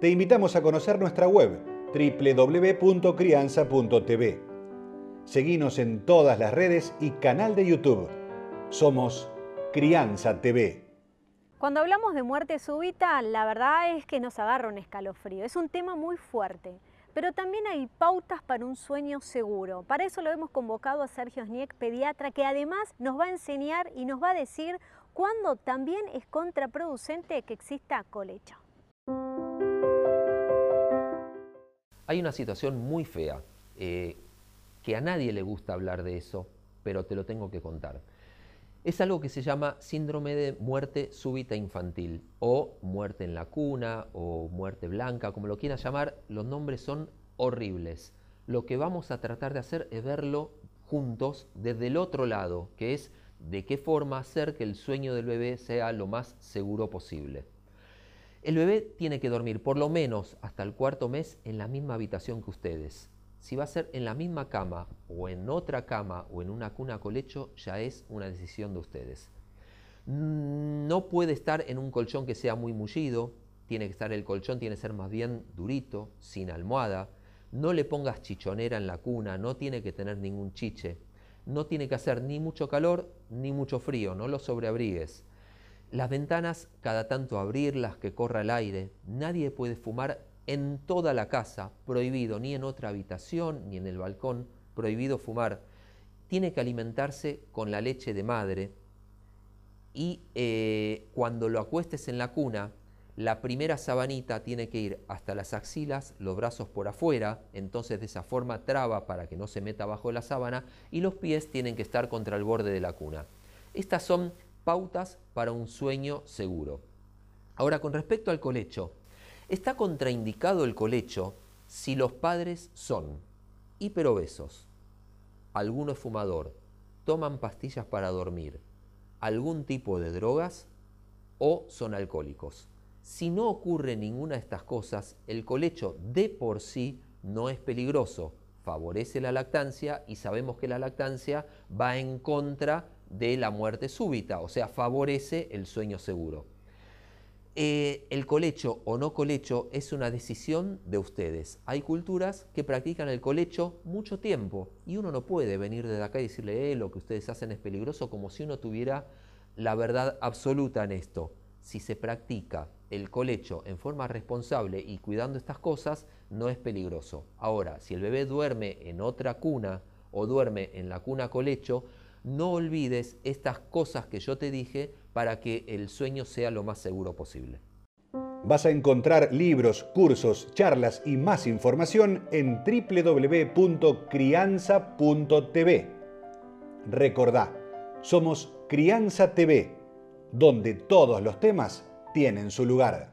te invitamos a conocer nuestra web www.crianza.tv. Seguimos en todas las redes y canal de YouTube. Somos Crianza TV. Cuando hablamos de muerte súbita, la verdad es que nos agarra un escalofrío. Es un tema muy fuerte, pero también hay pautas para un sueño seguro. Para eso lo hemos convocado a Sergio Sniek, pediatra, que además nos va a enseñar y nos va a decir cuándo también es contraproducente que exista colecho. Hay una situación muy fea, eh, que a nadie le gusta hablar de eso, pero te lo tengo que contar. Es algo que se llama síndrome de muerte súbita infantil o muerte en la cuna o muerte blanca, como lo quieras llamar, los nombres son horribles. Lo que vamos a tratar de hacer es verlo juntos desde el otro lado, que es de qué forma hacer que el sueño del bebé sea lo más seguro posible. El bebé tiene que dormir por lo menos hasta el cuarto mes en la misma habitación que ustedes. Si va a ser en la misma cama o en otra cama o en una cuna colecho, ya es una decisión de ustedes. No puede estar en un colchón que sea muy mullido, tiene que estar el colchón, tiene que ser más bien durito, sin almohada. No le pongas chichonera en la cuna, no tiene que tener ningún chiche. No tiene que hacer ni mucho calor ni mucho frío, no lo sobreabrigues. Las ventanas, cada tanto abrirlas, que corra el aire. Nadie puede fumar en toda la casa, prohibido, ni en otra habitación, ni en el balcón, prohibido fumar. Tiene que alimentarse con la leche de madre. Y eh, cuando lo acuestes en la cuna, la primera sabanita tiene que ir hasta las axilas, los brazos por afuera, entonces de esa forma traba para que no se meta bajo la sábana, y los pies tienen que estar contra el borde de la cuna. Estas son pautas para un sueño seguro. Ahora, con respecto al colecho, está contraindicado el colecho si los padres son hiperobesos, alguno es fumador, toman pastillas para dormir, algún tipo de drogas o son alcohólicos. Si no ocurre ninguna de estas cosas, el colecho de por sí no es peligroso, favorece la lactancia y sabemos que la lactancia va en contra de la muerte súbita, o sea, favorece el sueño seguro. Eh, el colecho o no colecho es una decisión de ustedes. Hay culturas que practican el colecho mucho tiempo y uno no puede venir desde acá y decirle, eh, lo que ustedes hacen es peligroso, como si uno tuviera la verdad absoluta en esto. Si se practica el colecho en forma responsable y cuidando estas cosas, no es peligroso. Ahora, si el bebé duerme en otra cuna o duerme en la cuna colecho, no olvides estas cosas que yo te dije para que el sueño sea lo más seguro posible. Vas a encontrar libros, cursos, charlas y más información en www.crianza.tv. Recordá, somos Crianza TV, donde todos los temas tienen su lugar.